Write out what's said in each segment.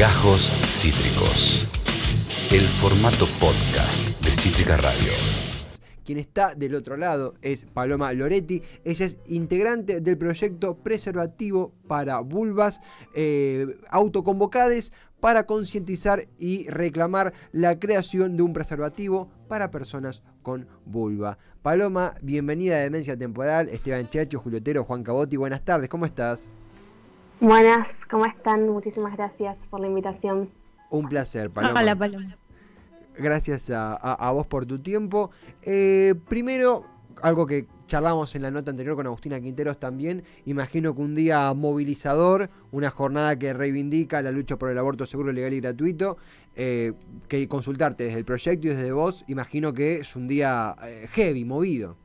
Gajos Cítricos. El formato podcast de Cítrica Radio. Quien está del otro lado es Paloma Loretti. Ella es integrante del proyecto preservativo para vulvas eh, autoconvocades para concientizar y reclamar la creación de un preservativo para personas con vulva. Paloma, bienvenida a Demencia Temporal. Esteban Chacho, Julio Otero, Juan Cabotti. Buenas tardes, ¿cómo estás? Buenas, ¿cómo están? Muchísimas gracias por la invitación. Un placer, Paloma. Hola, Paloma. Gracias a, vos por tu tiempo. Eh, primero, algo que charlamos en la nota anterior con Agustina Quinteros también, imagino que un día movilizador, una jornada que reivindica la lucha por el aborto seguro, legal y gratuito, eh, que consultarte desde el proyecto y desde vos, imagino que es un día eh, heavy, movido.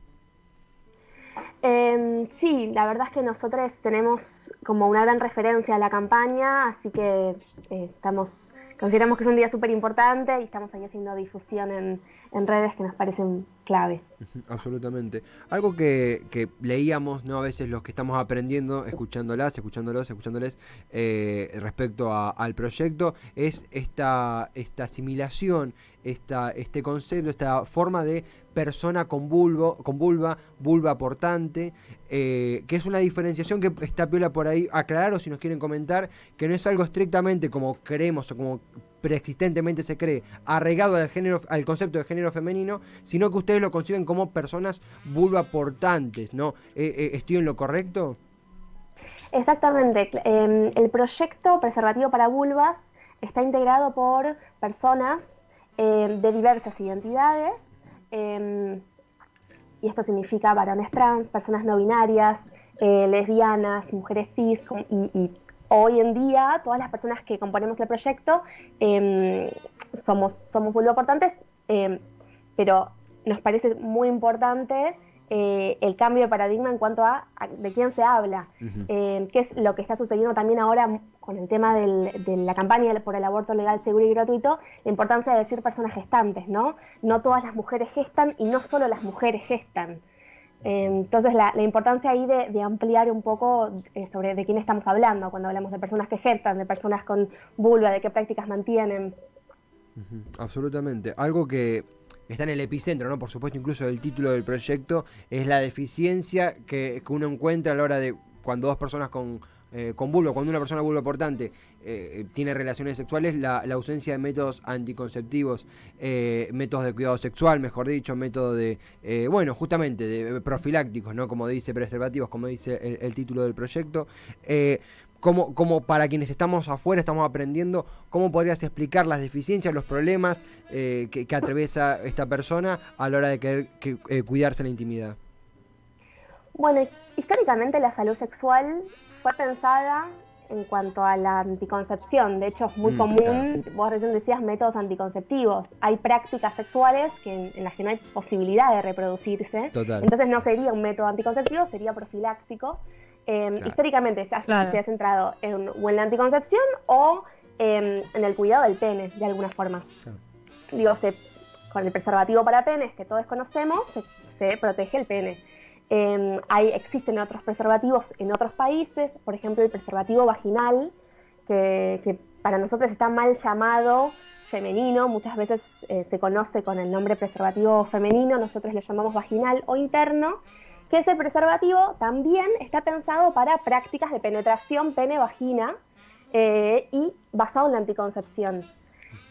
Em, sí, la verdad es que nosotros tenemos como una gran referencia a la campaña, así que eh, estamos, consideramos que es un día súper importante y estamos ahí haciendo difusión en, en redes que nos parecen clave. Absolutamente. Algo que, leíamos, ¿no? A veces los que estamos aprendiendo, escuchándolas, escuchándolos, escuchándoles, eh, respecto al proyecto, es esta, esta asimilación, esta, este concepto, esta forma de persona con, bulbo, con vulva, vulva portante, eh, que es una diferenciación que está piola por ahí, aclarar o si nos quieren comentar, que no es algo estrictamente como creemos o como preexistentemente se cree, arraigado al, género, al concepto de género femenino, sino que ustedes lo conciben como personas vulva portantes, ¿no? Eh, eh, ¿Estoy en lo correcto? Exactamente. Em, el proyecto Preservativo para Vulvas está integrado por personas em, de diversas identidades, em, y esto significa varones trans, personas no binarias, eh, lesbianas, mujeres cis y hoy en día todas las personas que componemos el proyecto eh, somos, somos muy importantes, em, pero nos parece muy importante eh, el cambio de paradigma en cuanto a, de quién se habla, em, que es lo que está sucediendo también ahora con el tema de la campaña por el aborto legal, seguro y gratuito, la importancia de decir personas gestantes, ¿no? No todas las mujeres gestan y no solo las mujeres gestan. Entonces, la, importancia ahí de, ampliar un poco eh, sobre de quién estamos hablando, cuando hablamos de personas que gestan, de personas con vulva, de qué prácticas mantienen. absolutamente. Algo que está en el epicentro, ¿no? Por supuesto, incluso del título del proyecto, es la deficiencia que uno encuentra a la hora de cuando dos personas con eh, con vulva, cuando una persona vulva portante eh, tiene relaciones sexuales, la, ausencia de métodos anticonceptivos, eh, métodos de cuidado sexual, mejor dicho, método de, bueno, justamente, de profilácticos, ¿no? Como dice, preservativos, como dice el, título del proyecto. Como, como, para quienes estamos afuera, estamos aprendiendo, ¿cómo podrías explicar las deficiencias, los problemas que, que, atraviesa esta persona a la hora de querer cuidarse la intimidad? Bueno, históricamente la salud sexual fue pensada en cuanto a la anticoncepción. De hecho, es muy mm, común, vos recién decías métodos anticonceptivos. Hay prácticas sexuales que, en, las que no hay posibilidad de reproducirse. Entonces no sería un método anticonceptivo, sería profiláctico. Em, históricamente se ha, centrado en, o en la anticoncepción o en el cuidado del pene, de alguna forma. Digo, con el preservativo para penes que todos conocemos, se protege el pene. Em, hay, existen otros preservativos en otros países, por ejemplo el preservativo vaginal, que, para nosotros está mal llamado femenino, muchas veces eh, se conoce con el nombre preservativo femenino, nosotros le llamamos vaginal o interno, que ese preservativo también está pensado para prácticas de penetración pene-vagina eh, y basado en la anticoncepción.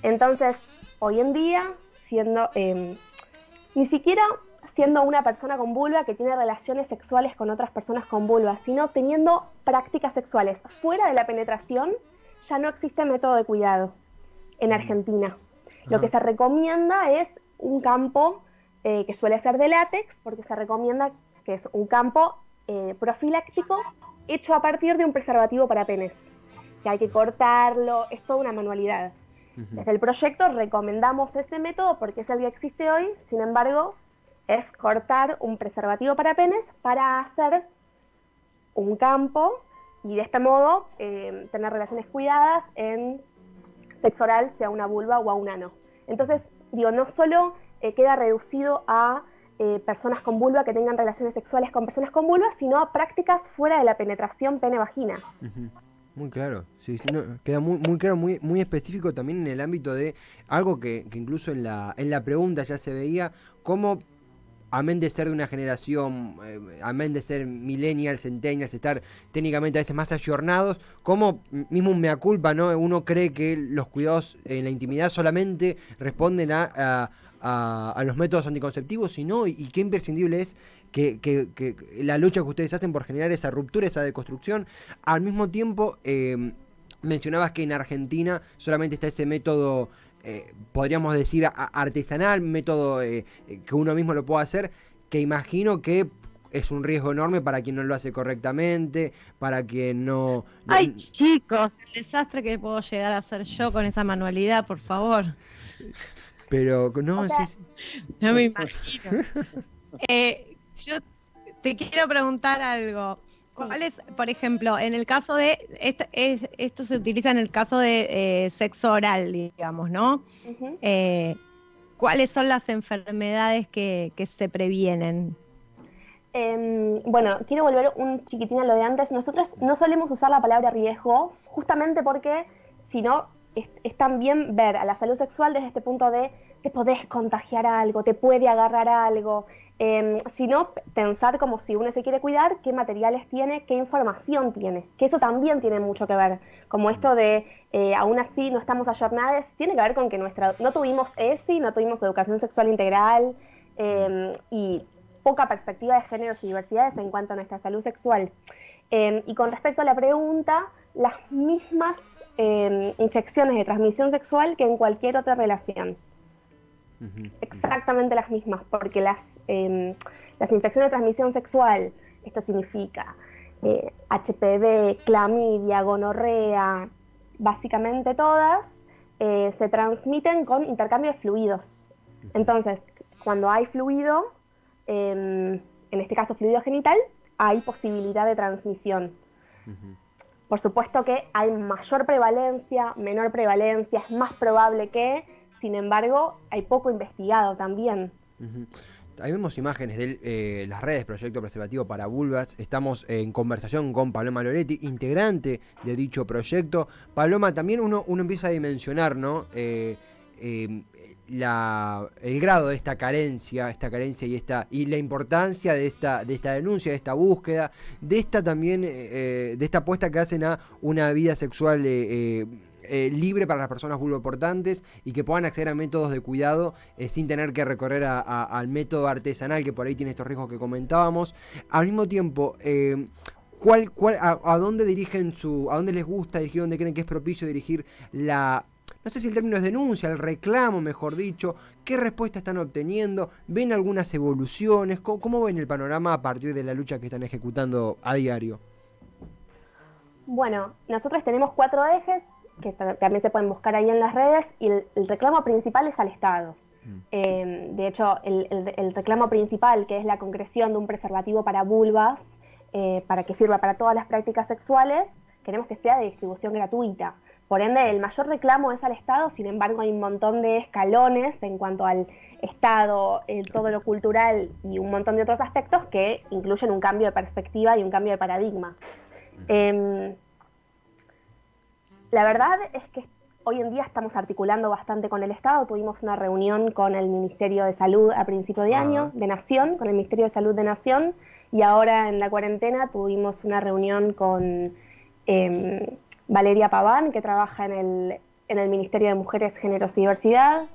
Entonces, hoy en día, siendo em, ni siquiera siendo una persona con vulva que tiene relaciones sexuales con otras personas con vulva, sino teniendo prácticas sexuales fuera de la penetración, ya no existe método de cuidado en mm. Argentina. Lo que se recomienda es un campo eh, que suele ser de látex, porque se recomienda que es un campo eh, profiláctico hecho a partir de un preservativo para penes, que hay que cortarlo, es toda una manualidad. Desde el proyecto recomendamos este método porque es el que existe hoy, sin embargo, es cortar un preservativo para penes para hacer un campo y de este modo eh, tener relaciones cuidadas en sexo oral, sea una vulva o a un ano. Entonces, digo, no solo eh, queda reducido a eh, personas con vulva que tengan relaciones sexuales con personas con vulva, sino a prácticas fuera de la penetración pene-vagina. Muy claro, sí, queda muy, muy claro, muy, muy específico también en el ámbito de algo que, que incluso en la, en la pregunta ya se veía, cómo amén de ser de una generación, eh, amén de ser millennials, centennials, estar técnicamente a veces más ayornados, como mismo un mea culpa, ¿no? Uno cree que los cuidados en la intimidad solamente responden a, a, los métodos anticonceptivos, y no, y, qué imprescindible es que, que, la lucha que ustedes hacen por generar esa ruptura, esa deconstrucción, al mismo tiempo... Eh, mencionabas que en Argentina solamente está ese método eh, podríamos decir, artesanal, método eh, eh, que uno mismo lo pueda hacer, que imagino que es un riesgo enorme para quien no lo hace correctamente, para quien no... Ay, chicos, el desastre que puedo llegar a hacer yo con esa manualidad, por favor. Pero, no, No me imagino. yo te quiero preguntar algo. ¿Cuál es, por ejemplo, en el caso de, esto, se utiliza en el caso de eh, sexo oral, digamos, ¿no? Eh, ¿Cuáles son las enfermedades que, se previenen? Em, bueno, quiero volver un chiquitín a lo de antes. Nosotros no solemos usar la palabra riesgos, justamente porque si no, es, es también ver a la salud sexual desde este punto de te podés contagiar algo, te puede agarrar algo. Eh, sino pensar como si uno se quiere cuidar, qué materiales tiene, qué información tiene, que eso también tiene mucho que ver, como esto de eh, aún así no estamos ayornados, tiene que ver con que nuestra, no tuvimos ESI, no tuvimos educación sexual integral em, y poca perspectiva de géneros y diversidades en cuanto a nuestra salud sexual. Em, y con respecto a la pregunta, las mismas infecciones de transmisión sexual que en cualquier otra relación. Exactamente las mismas, porque las, eh, las infecciones de transmisión sexual, esto significa HPV, eh, clamidia, gonorrea, básicamente todas, eh, se transmiten con intercambio de fluidos. Entonces, cuando hay fluido, em, en este caso fluido genital, hay posibilidad de transmisión. Por supuesto que hay mayor prevalencia, menor prevalencia, es más probable que sin embargo, hay poco investigado también. Ahí vemos imágenes de eh, las redes Proyecto Preservativo para Vulvas. Estamos en conversación con Paloma Loretti, integrante de dicho proyecto. Paloma, también uno, uno empieza a dimensionar, ¿no? Eh, eh, la, el grado de esta carencia, esta carencia y esta y la importancia de esta, de esta denuncia, de esta búsqueda, de esta también, de esta apuesta que hacen a una vida sexual eh, libre para las personas vulvoportantes y que puedan acceder a métodos de cuidado eh, sin tener que recorrer al método artesanal que por ahí tiene estos riesgos que comentábamos. Al mismo tiempo, eh, ¿cuál, cuál, a, dónde dirigen su, a dónde les gusta dirigir, dónde creen que es propicio dirigir la no sé si el término es denuncia, el reclamo, mejor dicho, qué respuesta están obteniendo, ven algunas evoluciones, cómo, ven el panorama a partir de la lucha que están ejecutando a diario. Bueno, nosotros tenemos cuatro ejes que también se pueden buscar ahí en las redes, y el, reclamo principal es al Estado. Mm. Em, de hecho, el, reclamo principal, que es la concreción de un preservativo para vulvas, eh, para que sirva para todas las prácticas sexuales, queremos que sea de distribución gratuita. Por ende, el mayor reclamo es al Estado, sin embargo, hay un montón de escalones en cuanto al Estado, eh, todo lo cultural y un montón de otros aspectos que incluyen un cambio de perspectiva y un cambio de paradigma. Eh, la verdad es que hoy en día estamos articulando bastante con el Estado. Tuvimos una reunión con el Ministerio de Salud a principio de año, de Nación, con el Ministerio de Salud de Nación, y ahora en la cuarentena tuvimos una reunión con em, Valeria Paván, que trabaja en el, en el Ministerio de Mujeres, Géneros y Diversidad.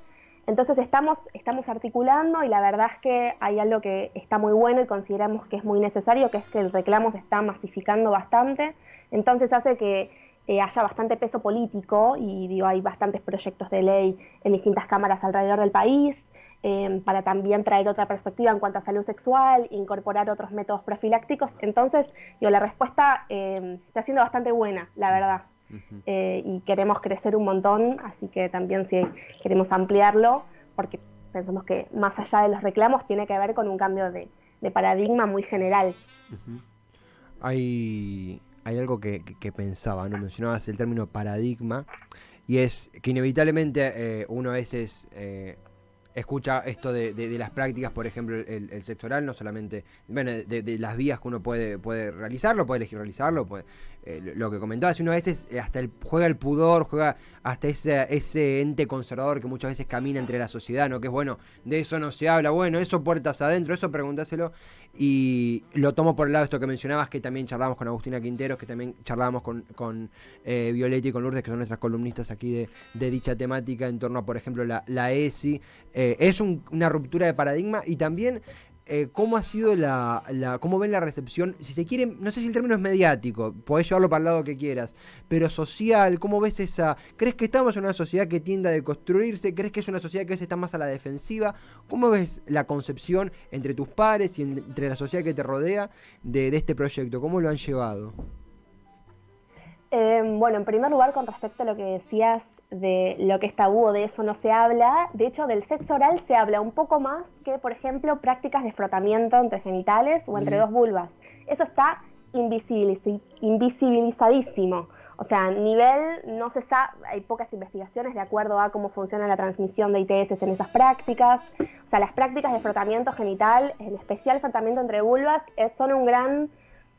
Entonces estamos, estamos articulando y la verdad es que hay algo que está muy bueno y consideramos que es muy necesario, que es que el reclamo se está masificando bastante. Entonces hace que eh, haya bastante peso político y digo, hay bastantes proyectos de ley en distintas cámaras alrededor del país em, para también traer otra perspectiva en cuanto a salud sexual, incorporar otros métodos profilácticos. Entonces, digo, la respuesta em, está siendo bastante buena, la verdad. Eh, y queremos crecer un montón, así que también si queremos ampliarlo, porque pensamos que más allá de los reclamos tiene que ver con un cambio de, paradigma muy general. Hay hay algo que, pensaba, ¿no? Mencionabas el término paradigma, y es que inevitablemente eh, uno a veces eh, escucha esto de, las prácticas, por ejemplo, el, sexo oral, no solamente, bueno, de, las vías que uno puede, puede realizarlo, puede elegir realizarlo, puede, eh, lo que comentabas, uno a veces eh, hasta el, juega el pudor, juega hasta ese, ese ente conservador que muchas veces camina entre la sociedad, ¿no? Que es bueno, de eso no se habla, bueno, eso puertas adentro, eso pregúntaselo. Y lo tomo por el lado de esto que mencionabas, que también charlábamos con Agustina Quinteros, que también charlábamos con, con eh, Violeta y con Lourdes, que son nuestras columnistas aquí de, dicha temática en torno a, por ejemplo, la ESI. es una ruptura de paradigma y también eh, cómo ha sido la, cómo ven la recepción, si se quiere, no sé si el término es mediático, podés llevarlo para el lado que quieras, pero social, ¿cómo ves esa? ¿Crees que estamos en una sociedad que tiende a deconstruirse? ¿Crees que es una sociedad que está más a la defensiva? ¿Cómo ves la concepción entre tus pares y entre la sociedad que te rodea de, este proyecto? ¿Cómo lo han llevado? Eh, bueno, en primer lugar, con respecto a lo que decías de lo que es tabú de eso no se habla. De hecho, del sexo oral se habla un poco más que, por ejemplo, prácticas de frotamiento entre genitales o entre dos vulvas. Eso está invisibilizadísimo. O sea, a nivel no se sabe, hay pocas investigaciones de acuerdo a cómo funciona la transmisión de ITS en esas prácticas. O sea, las prácticas de frotamiento genital, en especial frotamiento entre vulvas, son un gran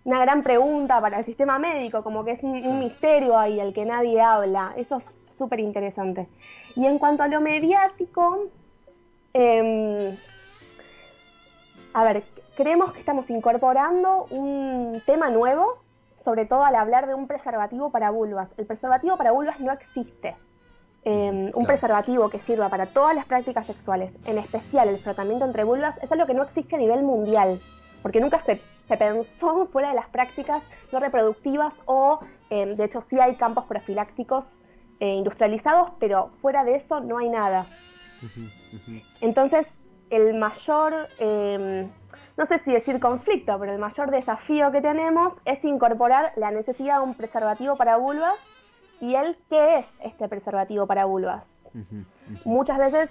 una gran pregunta para el sistema médico, como que es un, misterio ahí al que nadie habla. Eso es súper interesante. Y en cuanto a lo mediático, em, a ver, creemos que estamos incorporando un tema nuevo, sobre todo al hablar de un preservativo para vulvas. El preservativo para vulvas no existe. Em, un preservativo que sirva para todas las prácticas sexuales, en especial el tratamiento entre vulvas, es algo que no existe a nivel mundial, porque nunca se se pensó fuera de las prácticas no reproductivas o, em, de hecho, sí hay campos profilácticos eh, industrializados, pero fuera de eso no hay nada. Entonces, el mayor, em, no sé si decir conflicto, pero el mayor desafío que tenemos es incorporar la necesidad de un preservativo para vulvas y el qué es este preservativo para vulvas. Muchas veces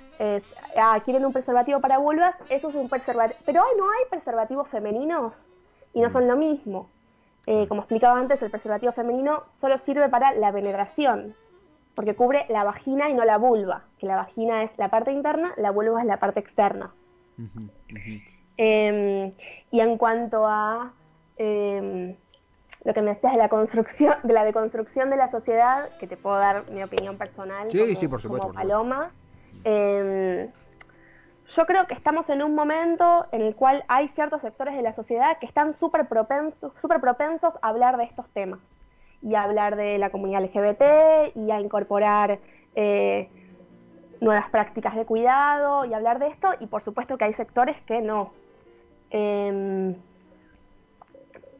ah, quieren un preservativo para vulvas, eso es un preservativo, pero hoy no hay preservativos femeninos y no son lo mismo. Eh, como explicaba antes, el preservativo femenino solo sirve para la penetración, porque cubre la vagina y no la vulva, que la vagina es la parte interna, la vulva es la parte externa. Em, y en cuanto a em, lo que me decías de la construcción, de la deconstrucción de la sociedad, que te puedo dar mi opinión personal sí, sí, por supuesto, Paloma, em, yo creo que estamos en un momento en el cual hay ciertos sectores de la sociedad que están súper propensos, propensos a hablar de estos temas y a hablar de la comunidad LGBT y a incorporar eh, nuevas prácticas de cuidado y hablar de esto y por supuesto que hay sectores que no. Em,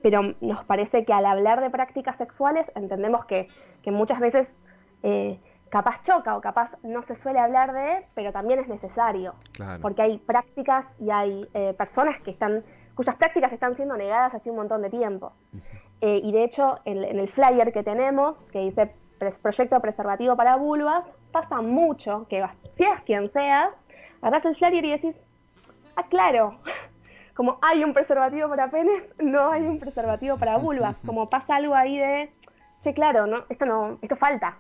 pero nos parece que al hablar de prácticas sexuales entendemos que, muchas veces eh, capaz choca o capaz no se suele hablar de, pero también es necesario. Porque hay prácticas y hay eh, personas que están, cuyas prácticas están siendo negadas hace un montón de tiempo. Eh, y de hecho, en, el flyer que tenemos, que dice Proyecto Preservativo para Vulvas, pasa mucho que seas quien seas, agarras el flyer y decís, ah, claro, como hay un preservativo para penes, no hay un preservativo para vulvas. Como pasa algo ahí de, che, claro, no, esto no, esto falta.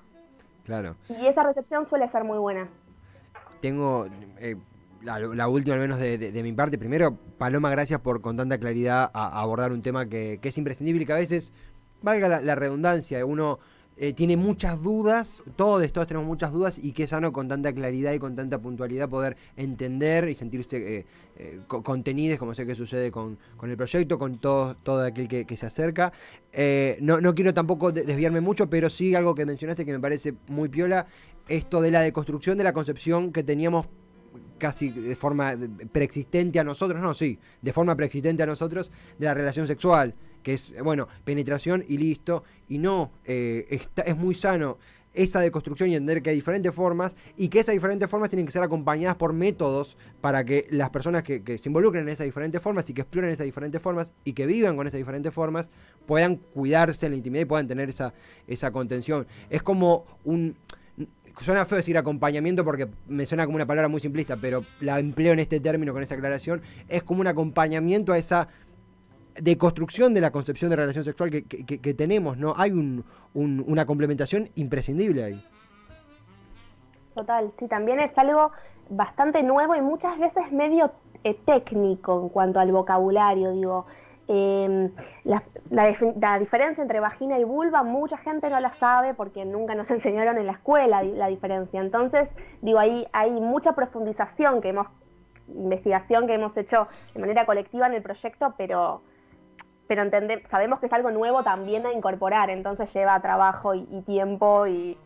Claro. Y esa recepción suele ser muy buena. Tengo eh, la, última, al menos de, mi parte. Primero, Paloma, gracias por con tanta claridad abordar un tema que, es imprescindible y que a veces, valga la redundancia, uno eh, tiene muchas dudas, todos, todos tenemos muchas dudas y qué sano con tanta claridad y con tanta puntualidad poder entender y sentirse eh, eh, contenidos, como sé que sucede con, el proyecto, con todo, todo aquel que, se acerca. no, no quiero tampoco desviarme mucho, pero sí algo que mencionaste que me parece muy piola, esto de la deconstrucción de la concepción que teníamos casi de forma preexistente a nosotros, no, sí, de forma preexistente a nosotros, de la relación sexual que es, bueno, penetración y listo. Y no, eh, está, es muy sano esa deconstrucción y entender que hay diferentes formas y que esas diferentes formas tienen que ser acompañadas por métodos para que las personas que, se involucren en esas diferentes formas y que exploren esas diferentes formas y que vivan con esas diferentes formas puedan cuidarse en la intimidad y puedan tener esa, esa contención. Es como un... Suena feo decir acompañamiento porque me suena como una palabra muy simplista, pero la empleo en este término con esa aclaración. Es como un acompañamiento a esa de construcción de la concepción de relación sexual que, tenemos, ¿no? Hay una complementación imprescindible ahí. Total, sí, también es algo bastante nuevo y muchas veces medio eh, técnico en cuanto al vocabulario, digo. Em, la, la, diferencia entre vagina y vulva, mucha gente no la sabe porque nunca nos enseñaron en la escuela la diferencia. Entonces, digo, ahí hay mucha profundización que hemos, investigación que hemos hecho de manera colectiva en el proyecto, pero, pero sabemos que es algo nuevo también a incorporar, entonces lleva trabajo y, tiempo y,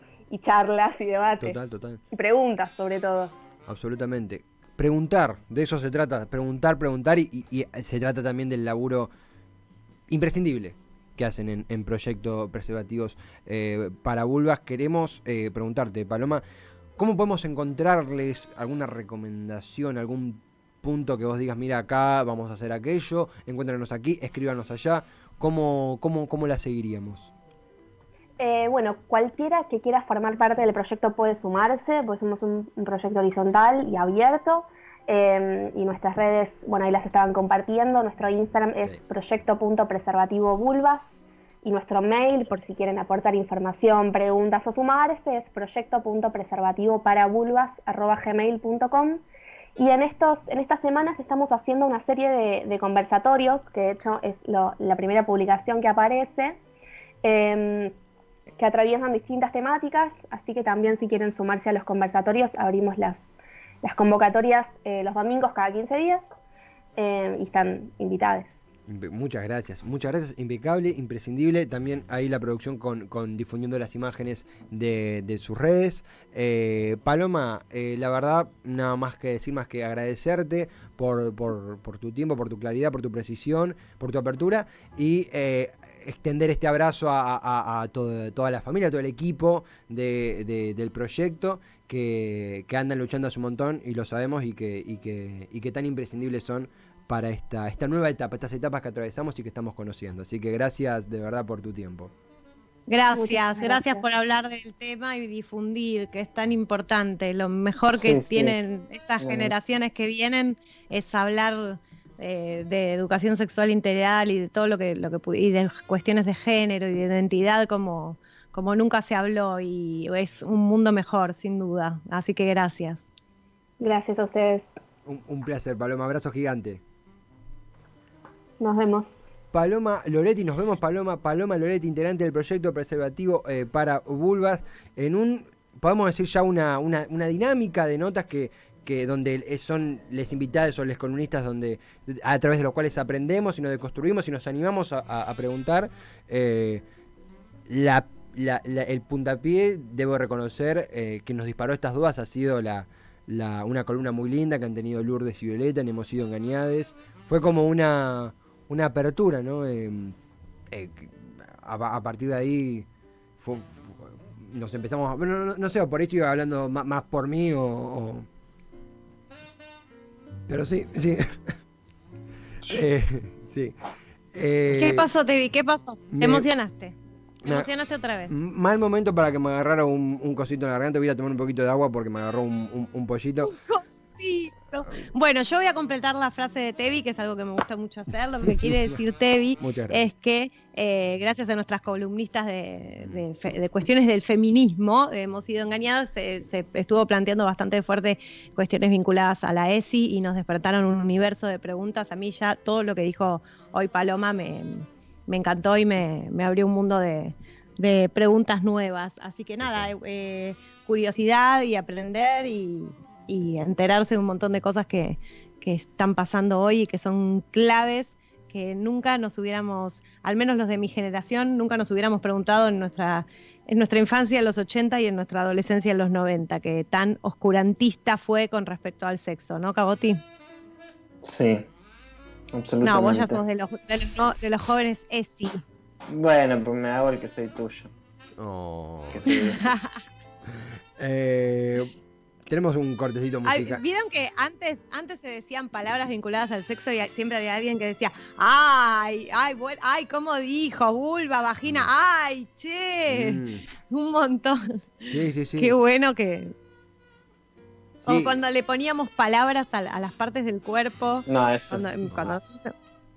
charlas y debates. Total, total. Y preguntas sobre todo. Absolutamente preguntar, de eso se trata, preguntar, preguntar y, se trata también del laburo imprescindible que hacen en, proyectos preservativos eh, para vulvas. Queremos eh, preguntarte, Paloma, ¿cómo podemos encontrarles alguna recomendación, algún punto que vos digas, mira, acá vamos a hacer aquello, encuéntranos aquí, escríbanos allá? ¿Cómo, cómo, cómo la seguiríamos? Eh, bueno, cualquiera que quiera formar parte del proyecto puede sumarse, pues somos un, proyecto horizontal y abierto. Em, y nuestras redes, bueno, ahí las estaban compartiendo. Nuestro Instagram es proyecto.preservativobulvas y nuestro mail, por si quieren aportar información, preguntas o sumarse, es proyecto.preservativoparaVulvas.gmail.com Y en, estos, en estas semanas estamos haciendo una serie de, conversatorios, que de hecho es la primera publicación que aparece. Em, que atraviesan distintas temáticas, así que también si quieren sumarse a los conversatorios, abrimos las, las convocatorias eh, los domingos cada 15 días eh, y están invitadas. Muchas gracias, muchas gracias, impecable, imprescindible. También ahí la producción con, con difundiendo las imágenes de, de sus redes. Eh, Paloma, la verdad, nada más que decir, más que agradecerte por, por, por, tu tiempo, por tu claridad, por tu precisión, por tu apertura y extender este abrazo a, toda la familia, a todo el equipo del proyecto que, andan luchando hace un montón y lo sabemos y que, que, tan imprescindibles son para esta, esta nueva etapa, estas etapas que atravesamos y que estamos conociendo. Así que gracias de verdad por tu tiempo. Gracias, gracias, por hablar del tema y difundir, que es tan importante. Lo mejor que tienen estas generaciones que vienen es hablar eh, de educación sexual integral y de todo lo que, lo que y de cuestiones de género y de identidad como, como nunca se habló y es un mundo mejor, sin duda. Así que gracias. Gracias a ustedes. Un, placer, Paloma. Abrazo gigante. Nos vemos. Paloma Loretti, nos vemos Paloma, Paloma Loretti, integrante del proyecto preservativo eh, para vulvas, en un, podemos decir ya una, una, una dinámica de notas que, que donde son les invitados o les columnistas donde a través de los cuales aprendemos y nos deconstruimos y nos animamos a, preguntar eh, el puntapié debo reconocer eh, que nos disparó estas dudas ha sido la, una columna muy linda que han tenido Lourdes y Violeta en Hemos sido engañadas fue como una una apertura no eh, a, partir de ahí nos empezamos bueno, no, sé por esto iba hablando más, por mí o pero sí, sí. eh, sí. Eh, ¿Qué pasó, Tevi? ¿Qué pasó? ¿Te emocionaste? ¿Te emocionaste otra vez? Mal momento para que me agarrara un, cosito en la garganta. Voy a tomar un poquito de agua porque me agarró un, un pollito. Un cosito. Bueno, yo voy a completar la frase de Tevi, que es algo que me gusta mucho hacer. Lo que quiere decir Tevi es que eh, gracias a nuestras columnistas de, cuestiones del feminismo, hemos sido engañados, se, estuvo planteando bastante fuerte cuestiones vinculadas a la ESI y nos despertaron un universo de preguntas. A mí ya todo lo que dijo hoy Paloma me, encantó y me, abrió un mundo de, preguntas nuevas. Así que nada, eh, curiosidad y aprender y, y enterarse de un montón de cosas que, están pasando hoy y que son claves que nunca nos hubiéramos, al menos los de mi generación, nunca nos hubiéramos preguntado en nuestra, en nuestra infancia en los 80 y en nuestra adolescencia en los 90, que tan oscurantista fue con respecto al sexo, ¿no, Caboti? Sí, absolutamente. No, vos ya sos de los, de los, jóvenes ESI. Bueno, pues me hago el que soy tuyo. Oh. eh, tenemos un cortecito musical. Vieron que antes, antes se decían palabras vinculadas al sexo y siempre había alguien que decía, ay, ay, bueno, ay, ¿cómo dijo? Vulva, vagina, ay, che. Mm. Un montón. Sí, sí, sí. Qué bueno que. O cuando le poníamos palabras a, las partes del cuerpo. No, eso. Cuando,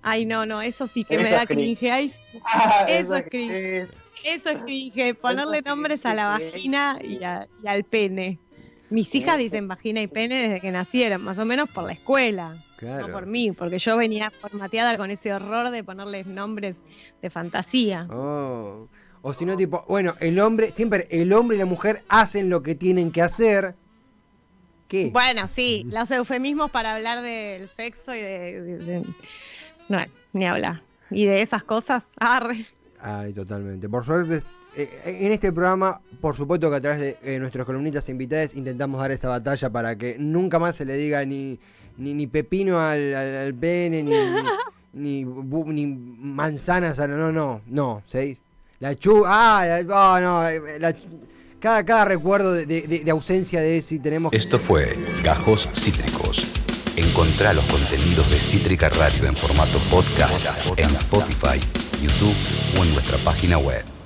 Ay, no, no, eso sí que me da cringe. Ah, eso, es cringe. Eso es cringe. Ponerle nombres a la vagina y al pene. Mis hijas dicen vagina y pene desde que nacieron, más o menos por la escuela. No por mí, porque yo venía formateada con ese horror de ponerles nombres de fantasía. Oh. O si no, tipo, bueno, el hombre, siempre el hombre y la mujer hacen lo que tienen que hacer. ¿Qué? Bueno, sí, los eufemismos para hablar del sexo y de. no, ni hablar. Y de esas cosas, arre. Ay, totalmente. Por suerte, eh, en este programa, por supuesto que a través de eh, nuestros columnitas invitadas intentamos dar esta batalla para que nunca más se le diga ni, ni, pepino al, al, pene, ni, ni, ni, manzanas, no, no, no, no, ¿seis? La chu... Ah, oh, no, la, cada, cada recuerdo de, de, ausencia de ese tenemos... Esto fue Gajos Cítricos. Encontrá los contenidos de Cítrica Radio en formato podcast en Spotify, YouTube o en nuestra página web.